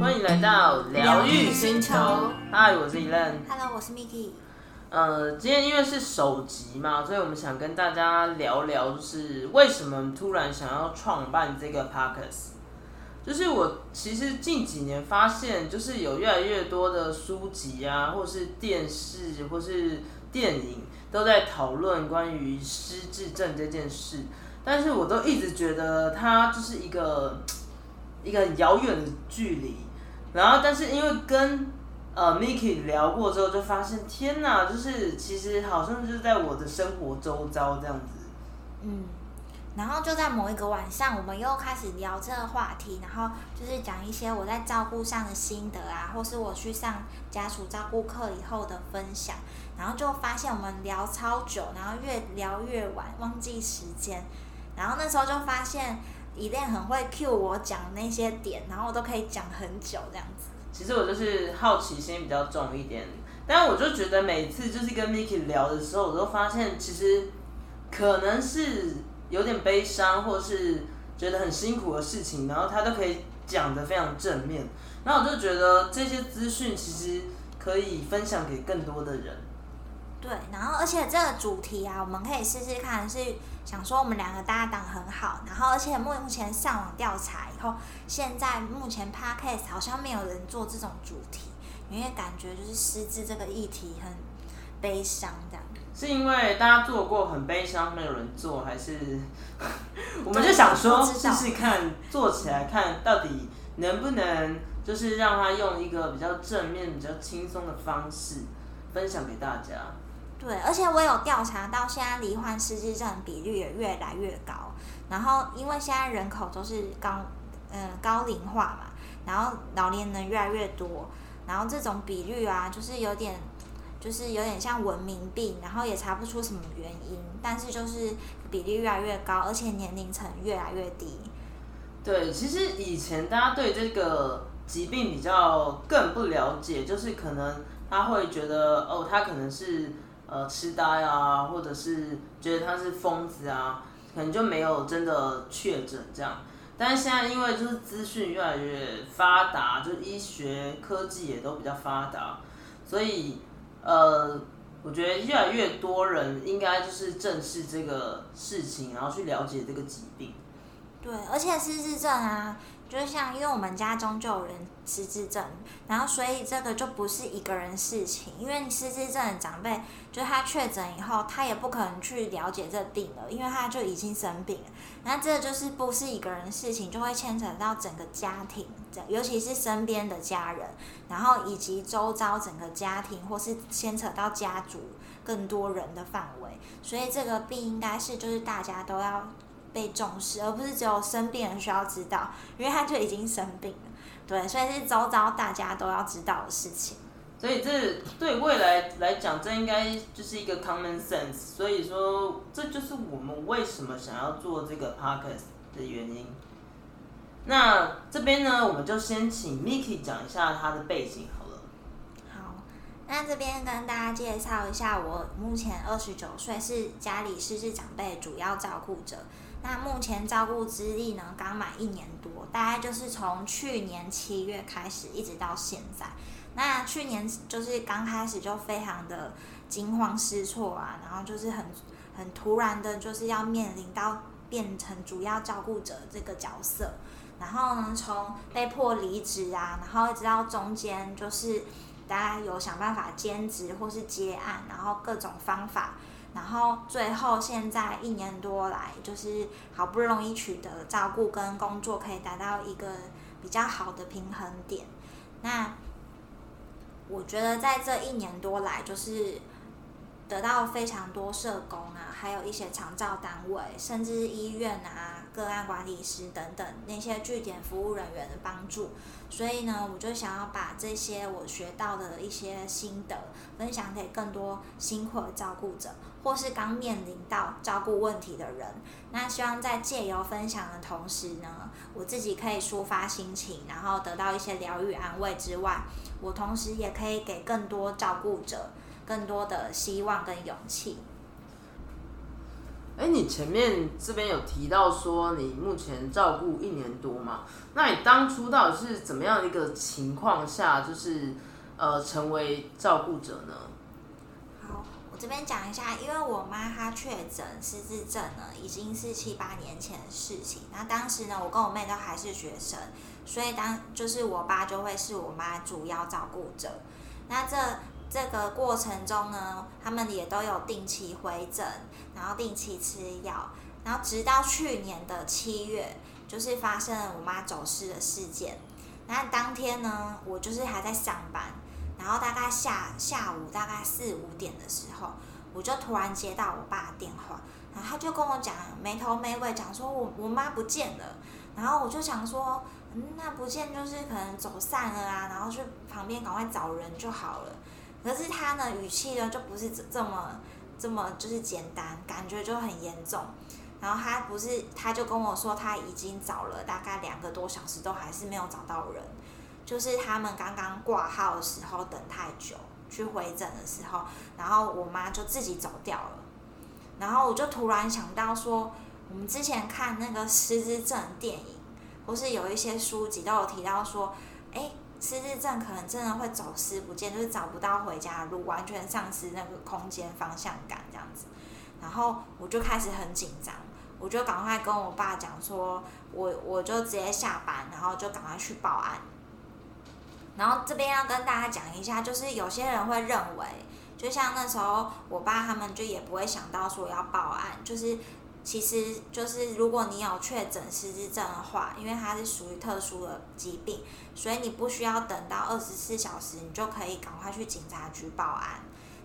欢迎来到疗愈星球。嗨，我是 Elen。Hello，我是 Miki。呃，今天因为是首集嘛，所以我们想跟大家聊聊，就是为什么突然想要创办这个 Podcast。就是我其实近几年发现，就是有越来越多的书籍啊，或是电视，或是电影，都在讨论关于失智症这件事。但是我都一直觉得它就是一个 一个遥远的距离。然后，但是因为跟呃 Miki 聊过之后，就发现天哪，就是其实好像就是在我的生活周遭这样子。嗯，然后就在某一个晚上，我们又开始聊这个话题，然后就是讲一些我在照顾上的心得啊，或是我去上家属照顾课以后的分享，然后就发现我们聊超久，然后越聊越晚，忘记时间，然后那时候就发现一恋很会 cue 我讲那些点，然后我都可以讲很久这样子。其实我就是好奇心比较重一点，但我就觉得每次就是跟 Miki 聊的时候，我都发现其实可能是有点悲伤，或是觉得很辛苦的事情，然后他都可以讲得非常正面，然后我就觉得这些资讯其实可以分享给更多的人。对，然后而且这个主题啊，我们可以试试看，是想说我们两个搭档很好，然后而且目前上网调查以后，现在目前 podcast 好像没有人做这种主题，因为感觉就是失智这个议题很悲伤这样。是因为大家做过很悲伤，没有人做，还是 我们就想说试试看，做起来看到底能不能，就是让他用一个比较正面、比较轻松的方式分享给大家。对，而且我有调查到，现在罹患失智症比率也越来越高。然后，因为现在人口都是高，嗯、高龄化嘛，然后老年人越来越多，然后这种比率啊，就是有点，就是有点像文明病，然后也查不出什么原因，但是就是比例越来越高，而且年龄层越来越低。对，其实以前大家对这个疾病比较更不了解，就是可能他会觉得哦，他可能是呃痴呆啊，或者是觉得他是疯子啊，可能就没有真的确诊这样。但是现在因为就是资讯越来越发达，就医学科技也都比较发达，所以呃，我觉得越来越多人应该就是正视这个事情，然后去了解这个疾病。对，而且失智症啊，就像因为我们家中就有人失智症，然后所以这个就不是一个人事情，因为失智症的长辈，就他确诊以后，他也不可能去了解这病了，因为他就已经生病了。那这就是不是一个人事情，就会牵扯到整个家庭，尤其是身边的家人，然后以及周遭整个家庭，或是牵扯到家族更多人的范围，所以这个病应该是就是大家都要。被重视，而不是只有生病人需要知道，因为他就已经生病了，对，所以是周遭大家都要知道的事情。所以这对未来来讲，这应该就是一个 common sense。所以说，这就是我们为什么想要做这个 podcast 的原因。那这边呢，我们就先请 Miki 讲一下他的背景好了。好，那这边跟大家介绍一下，我目前二十九岁，是家里失智长辈主要照顾者。那目前照顾资历呢，刚满一年多，大概就是从去年七月开始，一直到现在。那去年就是刚开始就非常的惊慌失措啊，然后就是很很突然的，就是要面临到变成主要照顾者这个角色。然后呢，从被迫离职啊，然后一直到中间就是大家有想办法兼职或是接案，然后各种方法。然后最后现在一年多来，就是好不容易取得照顾跟工作可以达到一个比较好的平衡点。那我觉得在这一年多来，就是得到非常多社工啊，还有一些长照单位，甚至医院啊、个案管理师等等那些据点服务人员的帮助。所以呢，我就想要把这些我学到的一些心得分享给更多辛苦的照顾者，或是刚面临到照顾问题的人。那希望在借由分享的同时呢，我自己可以抒发心情，然后得到一些疗愈安慰之外，我同时也可以给更多照顾者更多的希望跟勇气。哎，你前面这边有提到说你目前照顾一年多嘛？那你当初到底是怎么样的一个情况下，就是呃成为照顾者呢？好，我这边讲一下，因为我妈她确诊失智症呢，已经是七八年前的事情。那当时呢，我跟我妹都还是学生，所以当就是我爸就会是我妈主要照顾者。那这这个过程中呢，他们也都有定期回诊，然后定期吃药，然后直到去年的七月，就是发生了我妈走失的事件。那当天呢，我就是还在上班，然后大概下下午大概四五点的时候，我就突然接到我爸的电话，然后他就跟我讲没头没尾讲说我我妈不见了，然后我就想说，嗯，那不见就是可能走散了啊，然后去旁边赶快找人就好了。可是他呢，语气呢就不是这这么这么就是简单，感觉就很严重。然后他不是，他就跟我说他已经找了大概两个多小时，都还是没有找到人。就是他们刚刚挂号的时候等太久，去回诊的时候，然后我妈就自己走掉了。然后我就突然想到说，我们之前看那个失智症电影，或是有一些书籍都有提到说，哎。失智症可能真的会走失不见，就是找不到回家的路，完全丧失那个空间方向感这样子。然后我就开始很紧张，我就赶快跟我爸讲说，我我就直接下班，然后就赶快去报案。然后这边要跟大家讲一下，就是有些人会认为，就像那时候我爸他们就也不会想到说要报案，就是。其实就是，如果你有确诊失智症的话，因为它是属于特殊的疾病，所以你不需要等到二十四小时，你就可以赶快去警察局报案，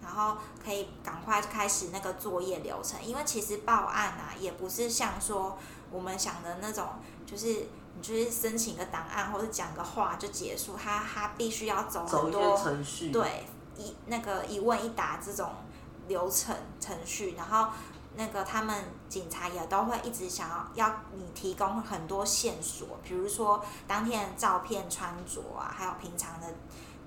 然后可以赶快开始那个作业流程。因为其实报案啊，也不是像说我们想的那种，就是你就是申请个档案或者讲个话就结束，他他必须要走很多程序，对一那个一问一答这种流程程序，然后。那个他们警察也都会一直想要要你提供很多线索，比如说当天的照片、穿着啊，还有平常的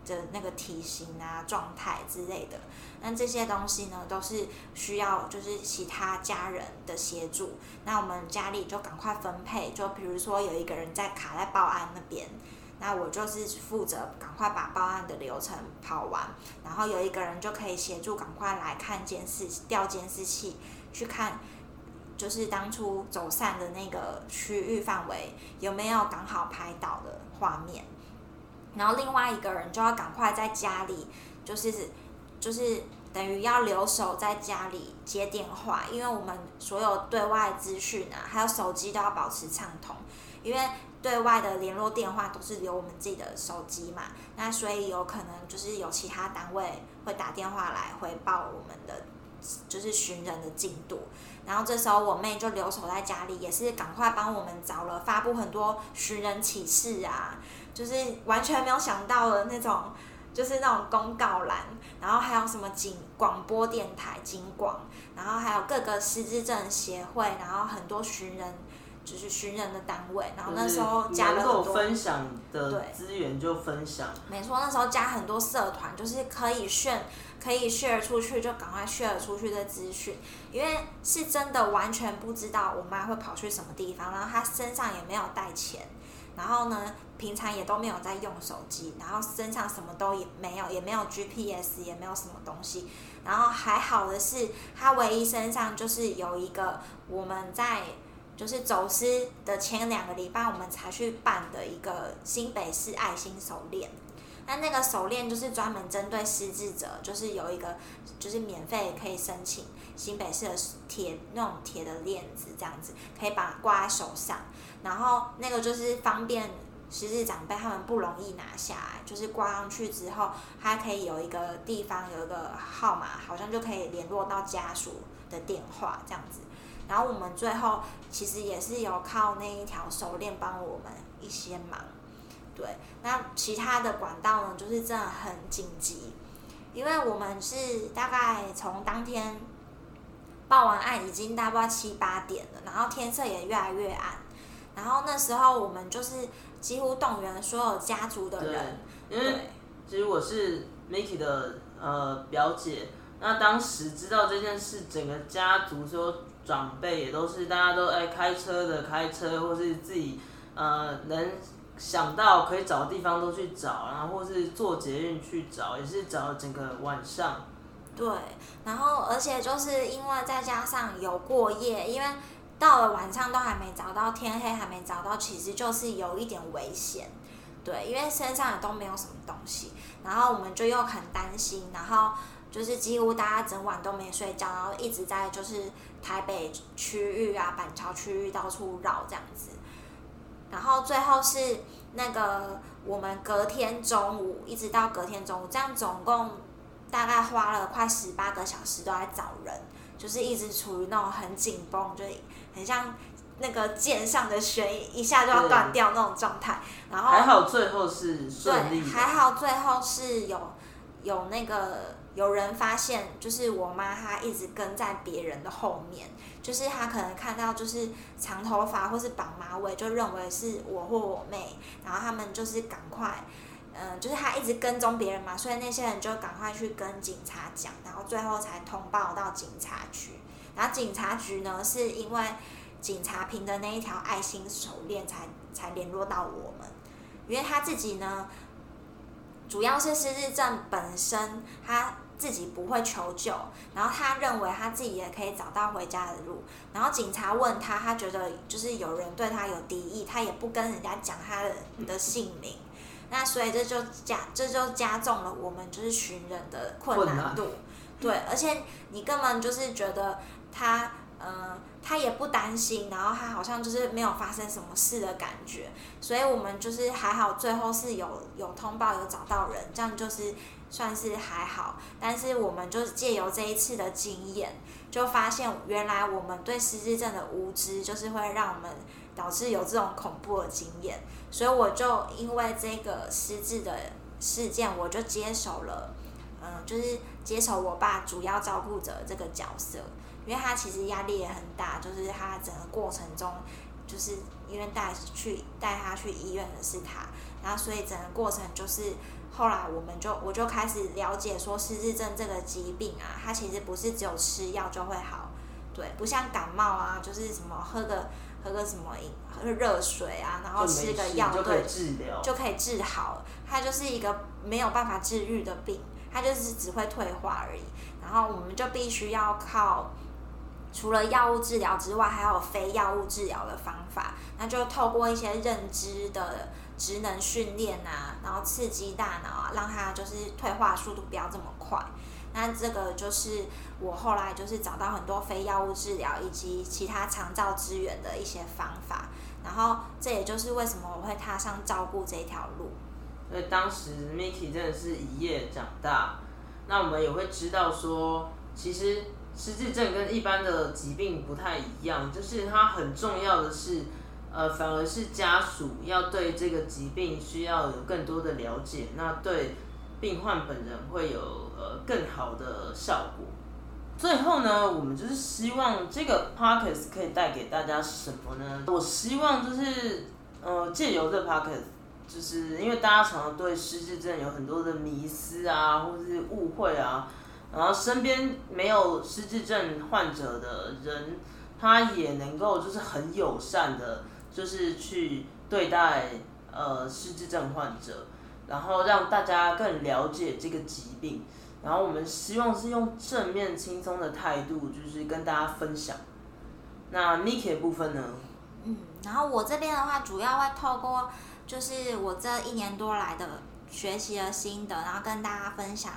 的那个体型啊、状态之类的。那这些东西呢，都是需要就是其他家人的协助。那我们家里就赶快分配，就比如说有一个人在卡在报案那边，那我就是负责赶快把报案的流程跑完，然后有一个人就可以协助赶快来看监视调监视器。去看，就是当初走散的那个区域范围有没有刚好拍到的画面，然后另外一个人就要赶快在家里，就是就是等于要留守在家里接电话，因为我们所有对外资讯啊，还有手机都要保持畅通，因为对外的联络电话都是留我们自己的手机嘛，那所以有可能就是有其他单位会打电话来回报我们的。就是寻人的进度，然后这时候我妹就留守在家里，也是赶快帮我们找了，发布很多寻人启事啊，就是完全没有想到的那种，就是那种公告栏，然后还有什么警广播电台警广，然后还有各个失智症协会，然后很多寻人。就是寻人的单位，然后那时候加了很多分享的资源就分享。没错，那时候加很多社团，就是可以炫，可以 share 出去，就赶快 share 出去的资讯。因为是真的完全不知道我妈会跑去什么地方，然后她身上也没有带钱，然后呢，平常也都没有在用手机，然后身上什么都也没有，也没有 GPS，也没有什么东西。然后还好的是，她唯一身上就是有一个我们在。就是走失的前两个礼拜，我们才去办的一个新北市爱心手链。那那个手链就是专门针对失智者，就是有一个就是免费可以申请新北市的铁那种铁的链子，这样子可以把挂在手上。然后那个就是方便失智长辈他们不容易拿下来，就是挂上去之后，它可以有一个地方有一个号码，好像就可以联络到家属的电话这样子。然后我们最后其实也是有靠那一条手链帮我们一些忙，对。那其他的管道呢，就是真的很紧急，因为我们是大概从当天报完案已经大概七八点了，然后天色也越来越暗，然后那时候我们就是几乎动员所有家族的人，因为其实我是 Miki 的呃表姐。那当时知道这件事，整个家族所有长辈也都是大家都哎开车的开车，或是自己呃能想到可以找的地方都去找，然后或是坐捷运去找，也是找了整个晚上。对，然后而且就是因为再加上有过夜，因为到了晚上都还没找到，天黑还没找到，其实就是有一点危险。对，因为身上也都没有什么东西，然后我们就又很担心，然后就是几乎大家整晚都没睡觉，然后一直在就是台北区域啊、板桥区域到处绕这样子，然后最后是那个我们隔天中午一直到隔天中午，这样总共大概花了快十八个小时都在找人，就是一直处于那种很紧绷，就很像。那个剑上的弦一下就要断掉那种状态，然后还好最后是顺利，还好最后是有有那个有人发现，就是我妈她一直跟在别人的后面，就是她可能看到就是长头发或是绑马尾，就认为是我或我妹，然后他们就是赶快，嗯，就是她一直跟踪别人嘛，所以那些人就赶快去跟警察讲，然后最后才通报到警察局，然后警察局呢是因为。警察凭的那一条爱心手链才才联络到我们，因为他自己呢，主要是失智症本身他自己不会求救，然后他认为他自己也可以找到回家的路，然后警察问他，他觉得就是有人对他有敌意，他也不跟人家讲他的的姓名，那所以这就加这就加重了我们就是寻人的困难度，对，而且你根本就是觉得他。嗯，他也不担心，然后他好像就是没有发生什么事的感觉，所以我们就是还好，最后是有有通报有找到人，这样就是算是还好。但是我们就是借由这一次的经验，就发现原来我们对失智症的无知，就是会让我们导致有这种恐怖的经验。所以我就因为这个失智的事件，我就接手了，嗯，就是接手我爸主要照顾者这个角色。因为他其实压力也很大，就是他整个过程中，就是因为带去带他去医院的是他，然后所以整个过程就是后来我们就我就开始了解说失智症这个疾病啊，它其实不是只有吃药就会好，对，不像感冒啊，就是什么喝个喝个什么饮喝热水啊，然后吃个药对就可以治好，它就是一个没有办法治愈的病，它就是只会退化而已，然后我们就必须要靠。除了药物治疗之外，还有非药物治疗的方法。那就透过一些认知的职能训练啊，然后刺激大脑啊，让它就是退化速度不要这么快。那这个就是我后来就是找到很多非药物治疗以及其他长照资源的一些方法。然后这也就是为什么我会踏上照顾这条路。所以当时 Miki 真的是一夜长大。那我们也会知道说，其实。失智症跟一般的疾病不太一样，就是它很重要的是，呃，反而是家属要对这个疾病需要有更多的了解，那对病患本人会有呃更好的效果。最后呢，我们就是希望这个 p o c k e t 可以带给大家什么呢？我希望就是呃借由这 p o c k e t 就是因为大家常常对失智症有很多的迷思啊，或者是误会啊。然后身边没有失智症患者的人，他也能够就是很友善的，就是去对待呃失智症患者，然后让大家更了解这个疾病。然后我们希望是用正面轻松的态度，就是跟大家分享。那 Miki 的部分呢？嗯，然后我这边的话，主要会透过就是我这一年多来的学习的心得，然后跟大家分享。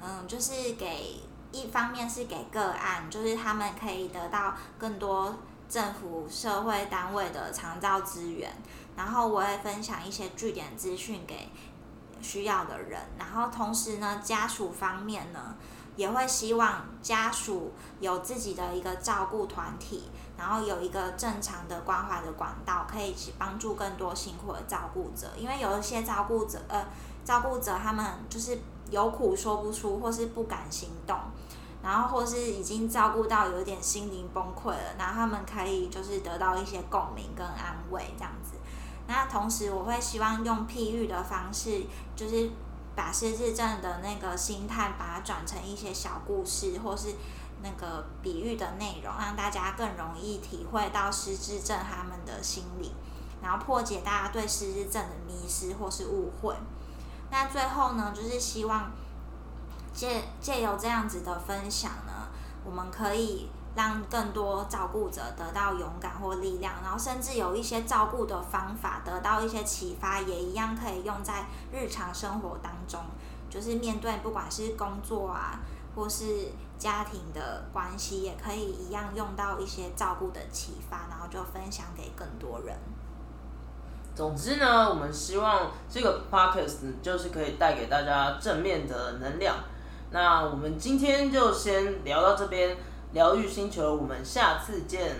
嗯，就是给一方面是给个案，就是他们可以得到更多政府社会单位的长照资源，然后我会分享一些据点资讯给需要的人，然后同时呢，家属方面呢，也会希望家属有自己的一个照顾团体，然后有一个正常的关怀的管道，可以去帮助更多辛苦的照顾者，因为有一些照顾者，呃，照顾者他们就是。有苦说不出，或是不敢行动，然后或是已经照顾到有点心灵崩溃了，然后他们可以就是得到一些共鸣跟安慰这样子。那同时我会希望用譬喻的方式，就是把失智症的那个心态，把它转成一些小故事，或是那个比喻的内容，让大家更容易体会到失智症他们的心理，然后破解大家对失智症的迷失或是误会。那最后呢，就是希望借借由这样子的分享呢，我们可以。让更多照顾者得到勇敢或力量，然后甚至有一些照顾的方法得到一些启发，也一样可以用在日常生活当中。就是面对不管是工作啊，或是家庭的关系，也可以一样用到一些照顾的启发，然后就分享给更多人。总之呢，我们希望这个 podcast 就是可以带给大家正面的能量。那我们今天就先聊到这边。疗愈星球，我们下次见。